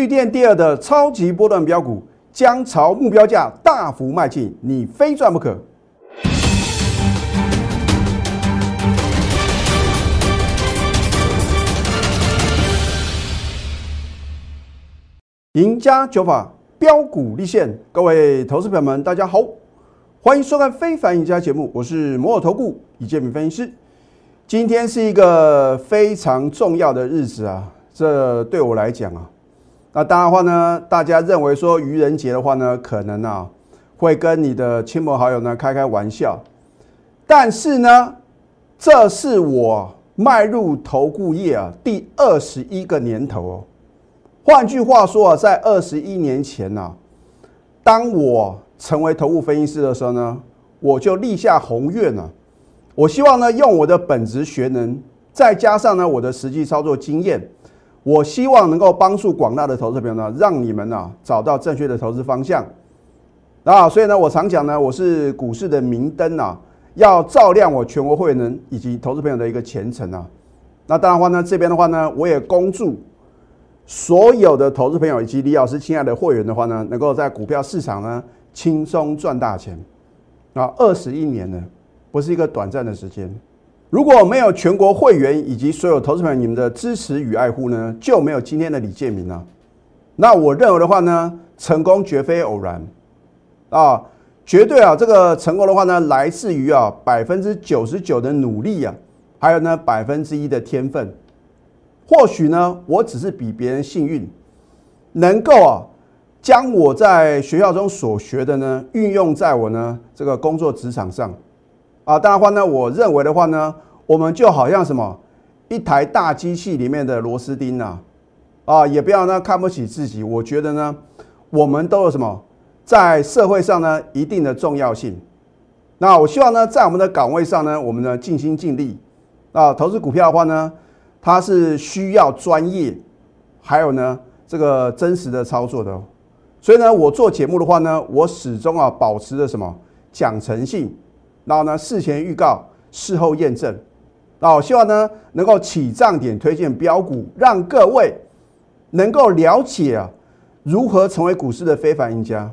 绿电第二的超级波段标股将朝目标价大幅迈进，你非赚不可。赢家九法标股立现，各位投资朋友们，大家好，欢迎收看《非凡赢家》节目，我是摩尔投顾李建明分析师。今天是一个非常重要的日子啊，这对我来讲啊，那当然的话呢，大家认为说愚人节的话呢，可能啊会跟你的亲朋好友呢开开玩笑，但是呢，这是我迈入投顾业啊第二十一个年头哦。换句话说啊，在二十一年前呢，当我成为投顾分析师的时候呢，我就立下宏愿了。我希望呢，用我的本职学能，再加上呢我的实际操作经验，我希望能够帮助广大的投资朋友呢，让你们呢找到正确的投资方向。啊，所以呢，我常讲呢，我是股市的明灯啊，要照亮我全国会员以及投资朋友的一个前程啊。那当然话呢，这边的话呢，我也恭祝。所有的投资朋友以及李老师亲爱的会员的话呢，能够在股票市场呢轻松赚大钱啊！二十一年呢，不是一个短暂的时间。如果没有全国会员以及所有投资朋友你们的支持与爱护呢，就没有今天的李建明了。那我认为的话呢，成功绝非偶然啊，绝对啊，这个成功的话呢，来自于啊百分之九十九的努力啊，还有呢百分之一的天分。或许呢，我只是比别人幸运，能够啊将我在学校中所学的呢运用在我呢这个工作职场上啊。当然话呢，我认为的话呢，我们就好像什么一台大机器里面的螺丝钉呐啊，也不要呢看不起自己。我觉得呢，我们都有什么在社会上呢一定的重要性。那我希望呢，在我们的岗位上呢，我们呢尽心尽力啊。投资股票的话呢。它是需要专业，还有呢这个真实的操作的，所以呢我做节目的话呢，我始终啊保持着什么讲诚信，然后呢事前预告，事后验证，啊希望呢能够起涨点推荐标股，让各位能够了解啊如何成为股市的非凡赢家，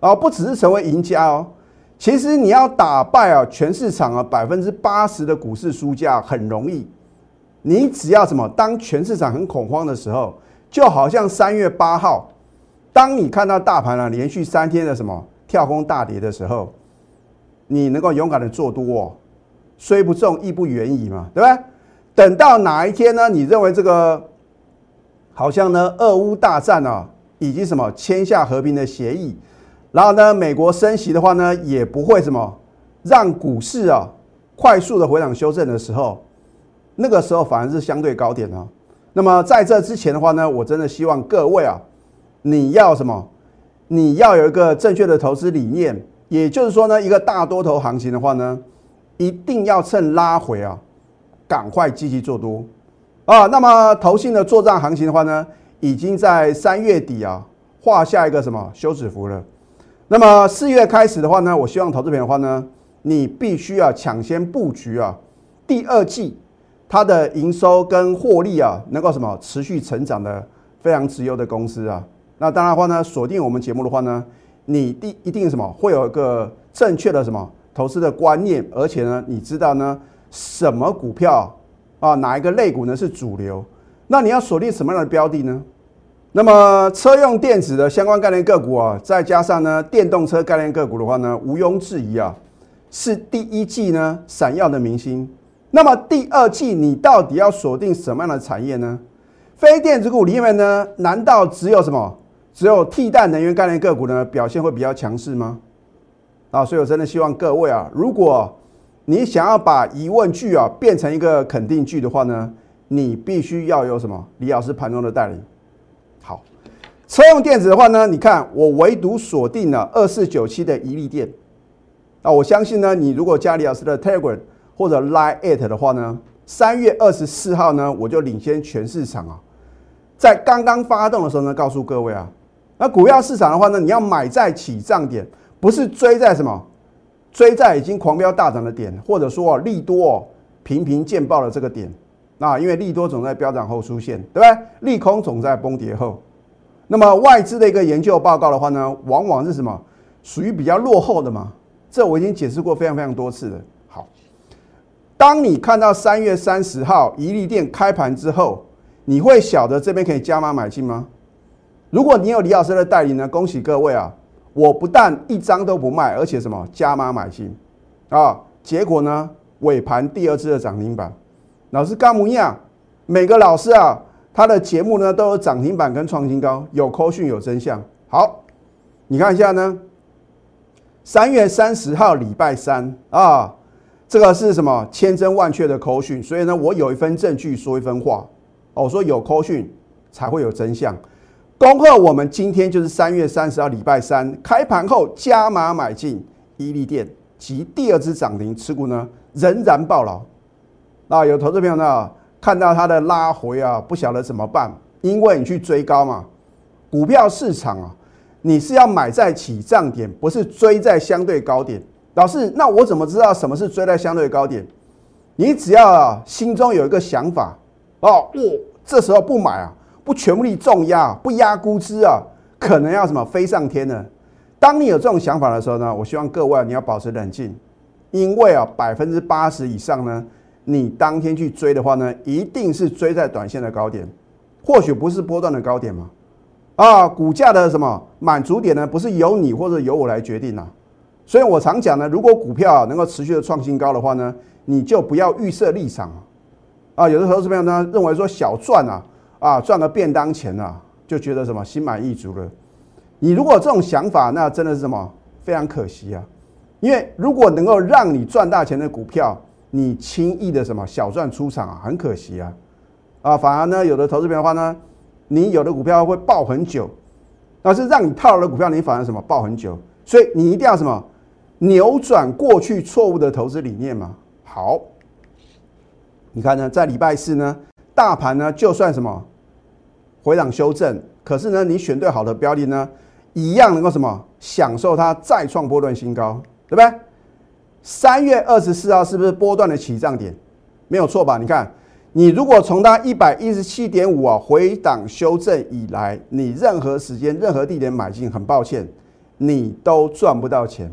啊不只是成为赢家哦，其实你要打败啊全市场啊百分之八十的股市输家很容易。你只要什么？当全市场很恐慌的时候，就好像三月八号，当你看到大盘啊连续三天的什么跳空大跌的时候，你能够勇敢的做多，虽不中亦不远矣嘛，对不对？等到哪一天呢？你认为这个好像呢，俄乌大战啊，已经什么签下和平的协议，然后呢，美国升息的话呢，也不会什么让股市啊快速的回档修正的时候。那个时候反而是相对高点啊。那么在这之前的话呢，我真的希望各位啊，你要什么？你要有一个正确的投资理念，也就是说呢，一个大多头行情的话呢，一定要趁拉回啊，赶快积极做多啊。那么投信的做账行情的话呢，已经在三月底啊画下一个什么休止符了。那么四月开始的话呢，我希望投资品的话呢，你必须要抢先布局啊，第二季。它的营收跟获利啊，能够什么持续成长的非常直优的公司啊，那当然的话呢，锁定我们节目的话呢，你第一定什么会有一个正确的什么投资的观念，而且呢，你知道呢什么股票啊，哪一个类股呢是主流？那你要锁定什么样的标的呢？那么车用电子的相关概念个股啊，再加上呢电动车概念个股的话呢，毋庸置疑啊，是第一季呢闪耀的明星。那么第二季你到底要锁定什么样的产业呢？非电子股里面呢？难道只有什么？只有替代能源概念个股呢表现会比较强势吗？啊，所以我真的希望各位啊，如果你想要把疑问句啊变成一个肯定句的话呢，你必须要有什么？李老师盘中的带领。好，车用电子的话呢，你看我唯独锁定了二四九七的一利电。啊，我相信呢，你如果加李老师的 Telegram。或者 Line it 的话呢，三月二十四号呢，我就领先全市场啊，在刚刚发动的时候呢，告诉各位啊，那股票市场的话呢，你要买在起涨点，不是追在什么，追在已经狂飙大涨的点，或者说利多频频见报的这个点，那因为利多总在飙涨后出现，对不对？利空总在崩跌后，那么外资的一个研究报告的话呢，往往是什么属于比较落后的嘛？这我已经解释过非常非常多次了。好，当你看到三月三十号一利店开盘之后，你会晓得这边可以加码买进吗？如果你有李老师的代理呢，恭喜各位啊！我不但一张都不卖，而且什么加码买进啊？结果呢，尾盘第二次的涨停板，老师干模样，每个老师啊，他的节目呢都有涨停板跟创新高，有扣讯有真相。好，你看一下呢，三月三十号礼拜三啊，这个是什么千真万确的扣讯，所以呢，我有一份证据说一分话。我说有扣讯才会有真相。恭贺我们今天就是三月三十号礼拜三开盘后加码买进伊利店及第二支涨停持股呢仍然爆牢。那，有投资朋友呢看到它的拉回啊，不晓得怎么办，因为你去追高嘛。股票市场啊，你是要买在起涨点，不是追在相对高点。老师，那我怎么知道什么是追在相对高点？你只要心中有一个想法哦，我这时候不买啊。不全力重压，不压估值啊，可能要什么飞上天呢？当你有这种想法的时候呢，我希望各位你要保持冷静，因为啊，百分之八十以上呢，你当天去追的话呢，一定是追在短线的高点，或许不是波段的高点嘛。啊，股价的什么满足点呢？不是由你或者由我来决定啊。所以我常讲呢，如果股票能够持续的创新高的话呢，你就不要预设立场啊。有的投资朋友呢认为说小赚啊。啊，赚个便当钱啊，就觉得什么心满意足了。你如果这种想法，那真的是什么非常可惜啊。因为如果能够让你赚大钱的股票，你轻易的什么小赚出场啊，很可惜啊。啊，反而呢，有的投资的话呢，你有的股票会爆很久，但是让你套牢的股票，你反而什么爆很久。所以你一定要什么扭转过去错误的投资理念嘛。好，你看呢，在礼拜四呢。大盘呢，就算什么回档修正，可是呢，你选对好的标的呢，一样能够什么享受它再创波段新高，对不对？三月二十四号是不是波段的起涨点？没有错吧？你看，你如果从它一百一十七点五啊回档修正以来，你任何时间、任何地点买进，很抱歉，你都赚不到钱。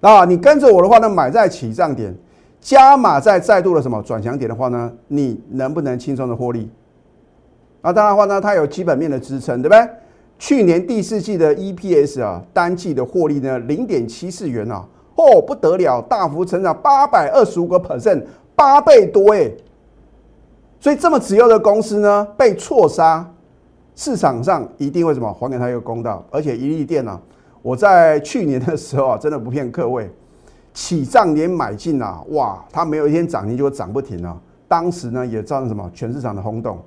啊，你跟着我的话呢，买在起涨点。加码在再度的什么转强点的话呢？你能不能轻松的获利？啊，当然话呢，它有基本面的支撑，对不对？去年第四季的 EPS 啊，单季的获利呢，零点七四元啊，哦不得了，大幅成长八百二十五个 percent，八倍多哎！所以这么持有的公司呢，被错杀，市场上一定会什么还给他一个公道。而且一利店呢，我在去年的时候啊，真的不骗各位。起涨点买进啊，哇，它没有一天涨停就会涨不停啊。当时呢也造成什么全市场的轰动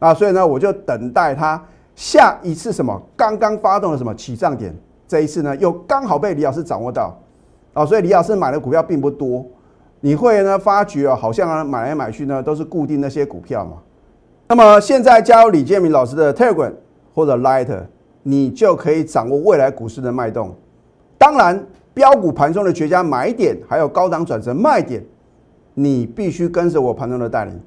啊，所以呢我就等待它下一次什么刚刚发动的什么起涨点，这一次呢又刚好被李老师掌握到啊，所以李老师买的股票并不多，你会呢发觉啊，好像啊买来买去呢都是固定那些股票嘛。那么现在加入李建明老师的 Telegram 或者 Light，你就可以掌握未来股市的脉动，当然。标股盘中的绝佳买点，还有高档转折卖点，你必须跟着我盘中的带领。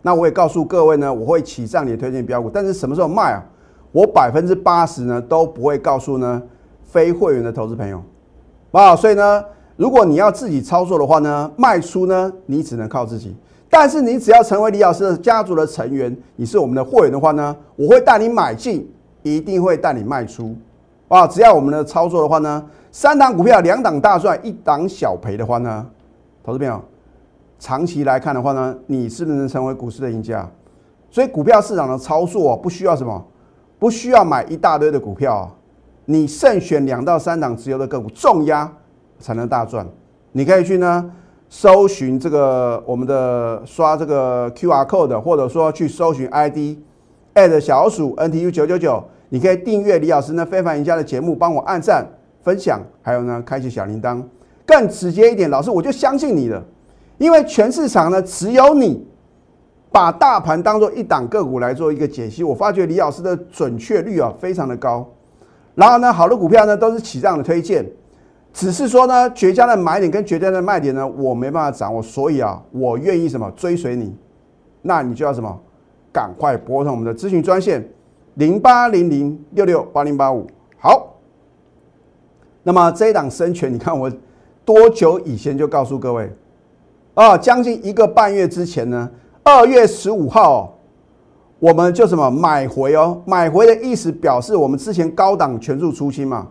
那我也告诉各位呢，我会起涨点推荐标股，但是什么时候卖啊？我百分之八十呢都不会告诉呢非会员的投资朋友啊。所以呢，如果你要自己操作的话呢，卖出呢你只能靠自己。但是你只要成为李老师的家族的成员，你是我们的会员的话呢，我会带你买进，一定会带你卖出啊。只要我们的操作的话呢。三档股票，两档大赚，一档小赔的话呢，投资朋友，长期来看的话呢，你是不是能成为股市的赢家？所以股票市场的操作不需要什么，不需要买一大堆的股票，你慎选两到三档持有的个股，重压才能大赚。你可以去呢搜寻这个我们的刷这个 Q R code，或者说去搜寻 I D at 小鼠 N T U 九九九，你可以订阅李老师呢非凡赢家的节目，帮我按赞。分享，还有呢，开启小铃铛，更直接一点，老师我就相信你了，因为全市场呢只有你把大盘当做一档个股来做一个解析，我发觉李老师的准确率啊非常的高，然后呢，好的股票呢都是起涨的推荐，只是说呢绝佳的买点跟绝佳的卖点呢我没办法掌握，所以啊我愿意什么追随你，那你就要什么？赶快拨通我们的咨询专线零八零零六六八零八五。好，那么这一档生权，你看我多久以前就告诉各位啊？将近一个半月之前呢，二月十五号，我们就什么买回哦？买回的意思表示我们之前高档全数出清嘛。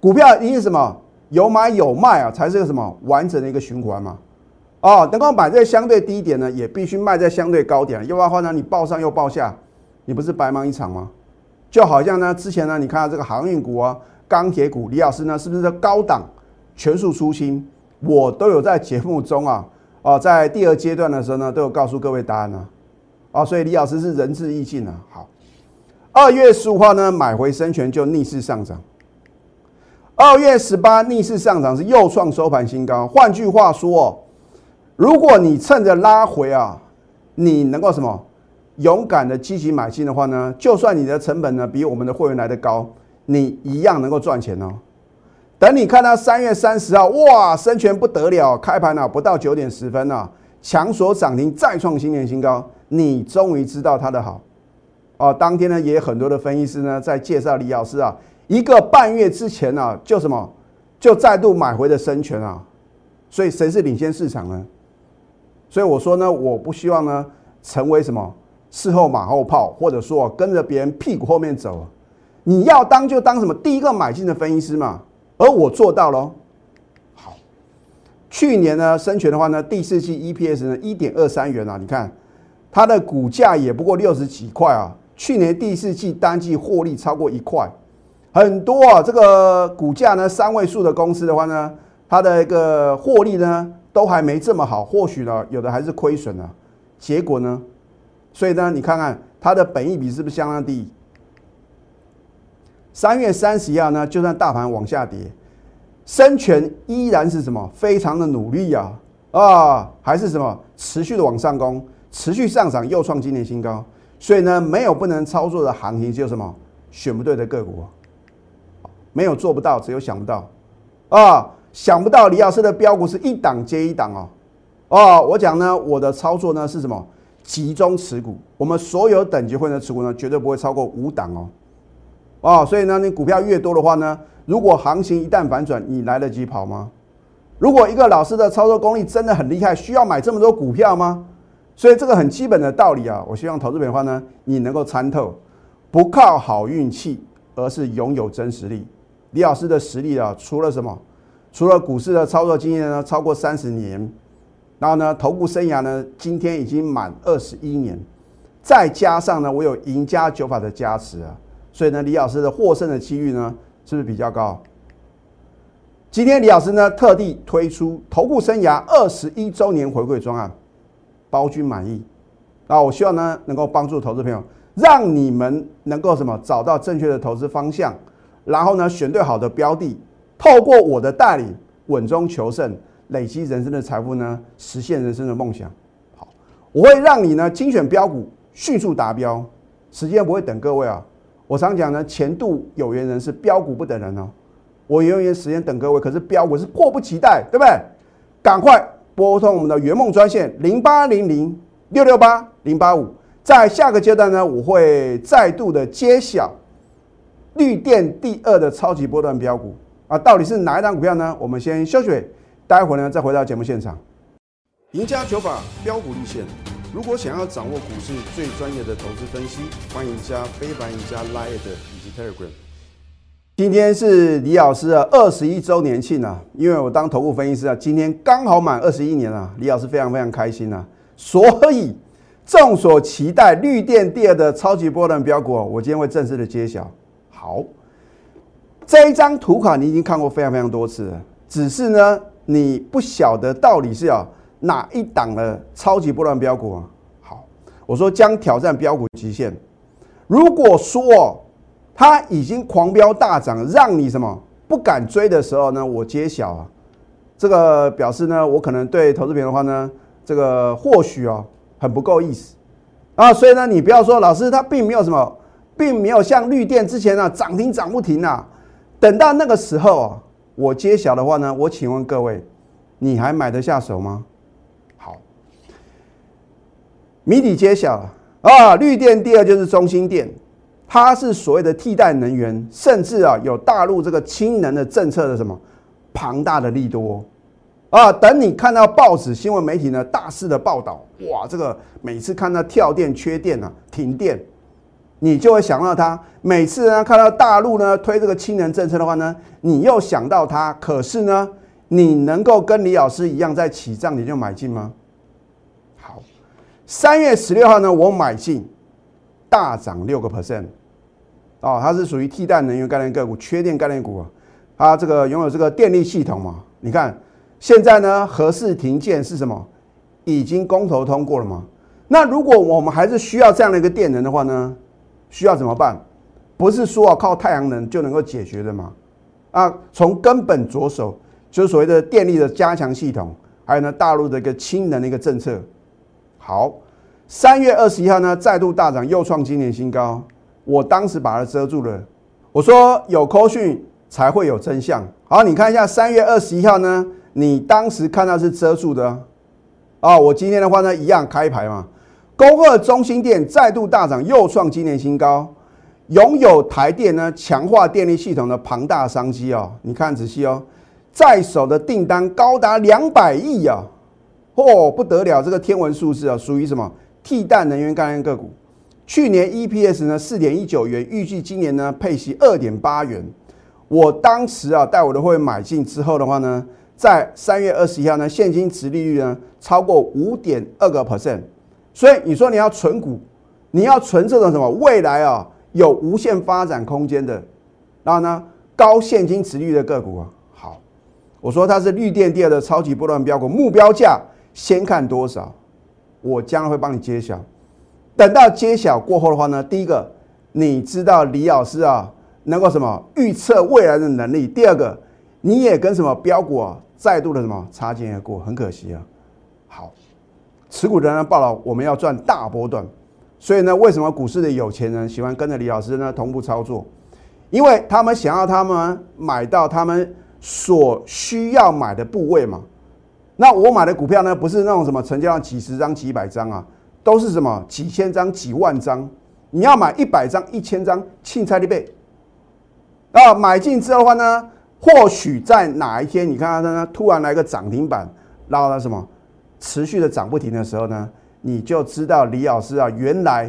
股票一定什么有买有卖啊，才是个什么完整的一个循环嘛。哦，能够买在相对低点呢，也必须卖在相对高点，要不然的话呢，你报上又报下，你不是白忙一场吗？就好像呢，之前呢，你看到这个航运股啊、钢铁股，李老师呢是不是高档全数出清？我都有在节目中啊，哦，在第二阶段的时候呢，都有告诉各位答案呢。啊，所以李老师是仁至义尽啊。好，二月十五号呢，买回生权就逆势上涨。二月十八逆势上涨是又创收盘新高。换句话说。如果你趁着拉回啊，你能够什么勇敢的积极买进的话呢？就算你的成本呢比我们的会员来的高，你一样能够赚钱哦。等你看到三月三十号，哇，生全不得了，开盘了不到九点十分啊，强锁涨停再创新年新高，你终于知道它的好哦。当天呢，也有很多的分析师呢在介绍李老师啊，一个半月之前呢，就什么就再度买回的生全啊，所以谁是领先市场呢？所以我说呢，我不希望呢成为什么事后马后炮，或者说跟着别人屁股后面走。你要当就当什么第一个买进的分析师嘛，而我做到了。好，去年呢生全的话呢，第四季 EPS 呢一点二三元啊，你看它的股价也不过六十几块啊。去年第四季单季获利超过一块，很多啊。这个股价呢三位数的公司的话呢，它的一个获利呢。都还没这么好，或许呢，有的还是亏损了。结果呢，所以呢，你看看它的本益比是不是相当低？三月三十一号呢，就算大盘往下跌，生权依然是什么？非常的努力呀，啊，还是什么持续的往上攻，持续上涨，又创今年新高。所以呢，没有不能操作的行情，只有什么选不对的个股，没有做不到，只有想不到啊。想不到李老师的标股是一档接一档哦，哦，我讲呢，我的操作呢是什么？集中持股，我们所有等级会的持股呢，绝对不会超过五档哦，哦，所以呢，你股票越多的话呢，如果行情一旦反转，你来得及跑吗？如果一个老师的操作功力真的很厉害，需要买这么多股票吗？所以这个很基本的道理啊，我希望投资品的话呢，你能够参透，不靠好运气，而是拥有真实力。李老师的实力啊，除了什么？除了股市的操作经验呢，超过三十年，然后呢，投顾生涯呢，今天已经满二十一年，再加上呢，我有赢家九法的加持啊，所以呢，李老师的获胜的几率呢，是不是比较高？今天李老师呢，特地推出投顾生涯二十一周年回馈专案，包君满意啊！我希望呢，能够帮助投资朋友，让你们能够什么找到正确的投资方向，然后呢，选对好的标的。透过我的带领，稳中求胜，累积人生的财富呢，实现人生的梦想。好，我会让你呢精选标股，迅速达标，时间不会等各位啊。我常讲呢，前度有缘人是标股不等人哦。我永远时间等各位，可是标股是迫不及待，对不对？赶快拨通我们的圆梦专线零八零零六六八零八五，在下个阶段呢，我会再度的揭晓绿电第二的超级波段标股。啊，到底是哪一档股票呢？我们先休息，待会儿呢再回到节目现场。赢家九法标股立线，如果想要掌握股市最专业的投资分析，欢迎加非凡、赢家 Line 以及 Telegram。今天是李老师的二十一周年庆啊，因为我当投顾分析师啊，今天刚好满二十一年了，李老师非常非常开心啊，所以众所期待绿电第二的超级波段标股，我今天会正式的揭晓。好。这一张图卡你已经看过非常非常多次了，只是呢，你不晓得到底是要哪一档的超级波段标股啊。好，我说将挑战标股极限。如果说哦它已经狂飙大涨，让你什么不敢追的时候呢，我揭晓啊，这个表示呢，我可能对投资品的话呢，这个或许啊很不够意思啊。所以呢，你不要说老师他并没有什么，并没有像绿电之前啊涨停涨不停啊。等到那个时候啊，我揭晓的话呢，我请问各位，你还买得下手吗？好，谜底揭晓啊！绿电第二就是中心电，它是所谓的替代能源，甚至啊有大陆这个氢能的政策的什么庞大的利多啊。等你看到报纸新闻媒体呢大肆的报道，哇，这个每次看到跳电、缺电啊、停电，你就会想到它。每次呢看到大陆呢推这个氢能政策的话呢，你又想到它。可是呢，你能够跟李老师一样在起涨你就买进吗？三月十六号呢，我买进。大涨六个 percent，哦，它是属于替代能源概念个股、缺电概念股啊。它这个拥有这个电力系统嘛？你看现在呢，合适停建是什么？已经公投通过了吗？那如果我们还是需要这样的一个电能的话呢？需要怎么办？不是说啊靠太阳能就能够解决的吗？啊，从根本着手，就是所谓的电力的加强系统，还有呢大陆的一个氢能的一个政策。好。三月二十一号呢，再度大涨，又创今年新高。我当时把它遮住了，我说有扣讯才会有真相。好，你看一下三月二十一号呢，你当时看到是遮住的啊。我今天的话呢，一样开牌嘛。工二中心店再度大涨，又创今年新高。拥有台电呢，强化电力系统的庞大商机哦。你看仔细哦，在手的订单高达两百亿啊！哦，不得了，这个天文数字啊，属于什么？替代能源概念个股，去年 EPS 呢四点一九元，预计今年呢配息二点八元。我当时啊带我的会买进之后的话呢，在三月二十一号呢，现金值利率呢超过五点二个 percent。所以你说你要存股，你要存这种什么未来啊有无限发展空间的，然后呢高现金值率的个股啊，好，我说它是绿电第二的超级波段标股，目标价先看多少。我将会帮你揭晓。等到揭晓过后的话呢，第一个，你知道李老师啊能够什么预测未来的能力；第二个，你也跟什么标股啊再度的什么擦肩而过，很可惜啊。好，持股的人呢报了，我们要赚大波段，所以呢，为什么股市的有钱人喜欢跟着李老师呢同步操作？因为他们想要他们买到他们所需要买的部位嘛。那我买的股票呢，不是那种什么成交量几十张、几百张啊，都是什么几千张、几万张。你要买一百张、一千张，庆菜的倍。啊，买进之后的话呢，或许在哪一天，你看它呢突然来个涨停板，然后呢什么持续的涨不停的时候呢，你就知道李老师啊，原来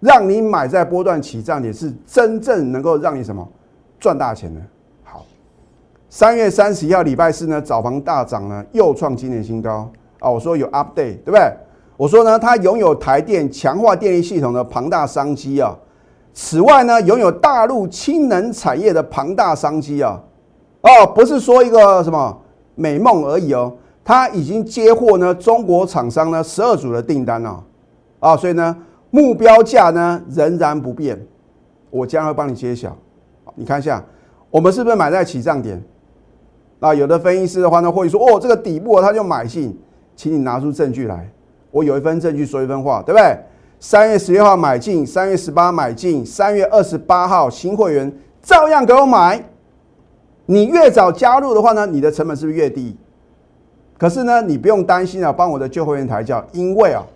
让你买在波段起涨点是真正能够让你什么赚大钱的。三月三十一号礼拜四呢，早盘大涨呢，又创今年新高啊！我说有 update，对不对？我说呢，它拥有台电强化电力系统的庞大商机啊。此外呢，拥有大陆氢能产业的庞大商机啊。哦，不是说一个什么美梦而已哦，它已经接获呢中国厂商呢十二组的订单了啊，所以呢，目标价呢仍然不变，我将会帮你揭晓。你看一下，我们是不是买在起涨点？那有的分析师的话呢，会说哦，这个底部他就买进，请你拿出证据来。我有一份证据说一分话，对不对？三月十六号买进，三月十八买进，三月二十八号新会员照样给我买。你越早加入的话呢，你的成本是不是越低？可是呢，你不用担心啊，帮我的旧会员抬轿，因为啊，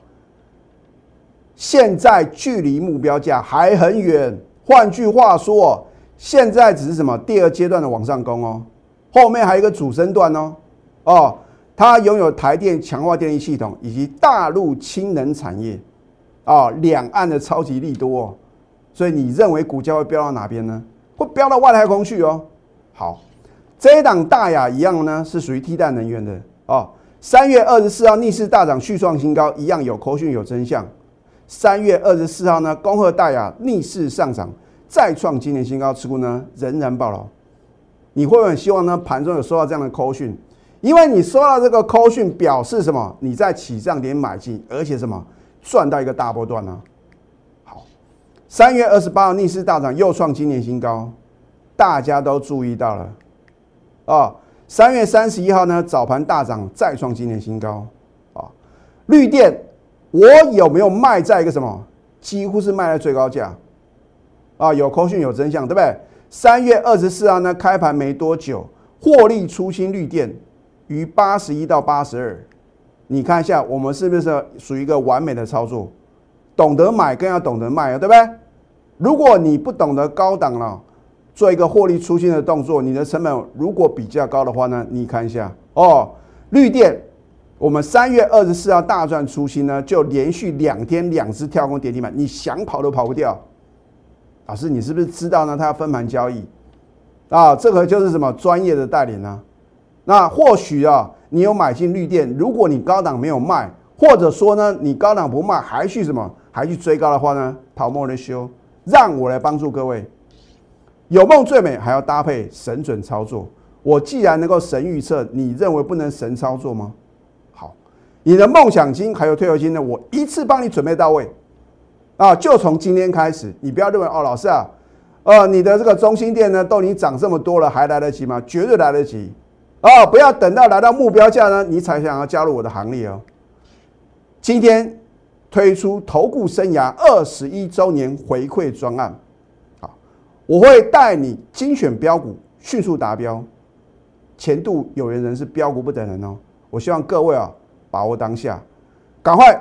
现在距离目标价还很远。换句话说，现在只是什么第二阶段的往上攻哦。后面还有一个主升段哦，哦，它拥有台电强化电力系统以及大陆氢能产业，啊，两岸的超级利多，哦，所以你认为股价会飙到哪边呢？会飙到外太空去哦。好，这一档大雅一样呢，是属于替代能源的哦。三月二十四号逆势大涨，续创新高，一样有口讯有真相。三月二十四号呢，恭贺大雅逆势上涨，再创今年新高，持股呢仍然暴牢。你会很希望呢？盘中有收到这样的扣讯，因为你收到这个扣讯，表示什么？你在起涨点买进，而且什么赚到一个大波段呢？好，三月二十八号逆势大涨，又创今年新高，大家都注意到了啊。三月三十一号呢，早盘大涨，再创今年新高啊。绿电，我有没有卖在一个什么？几乎是卖在最高价啊。有扣讯有真相，对不对？三月二十四号呢，开盘没多久，获利出清绿电于八十一到八十二。你看一下，我们是不是属于一个完美的操作？懂得买更要懂得卖啊，对不对？如果你不懂得高档了，做一个获利出清的动作，你的成本如果比较高的话呢，你看一下哦，绿电，我们三月二十四号大赚出清呢，就连续两天两只跳空跌停板，你想跑都跑不掉。老师，你是不是知道呢？它要分盘交易啊，这个就是什么专业的代理呢？那或许啊，你有买进绿电，如果你高档没有卖，或者说呢，你高档不卖，还去什么，还去追高的话呢，泡沫的修，让我来帮助各位。有梦最美，还要搭配神准操作。我既然能够神预测，你认为不能神操作吗？好，你的梦想金还有退休金呢，我一次帮你准备到位。啊，就从今天开始，你不要认为哦，老师啊，呃，你的这个中心店呢，都已经涨这么多了，还来得及吗？绝对来得及。哦，不要等到来到目标价呢，你才想要加入我的行列哦。今天推出投顾生涯二十一周年回馈专案，好，我会带你精选标股，迅速达标，前度有缘人是标股不等人哦。我希望各位啊，把握当下，赶快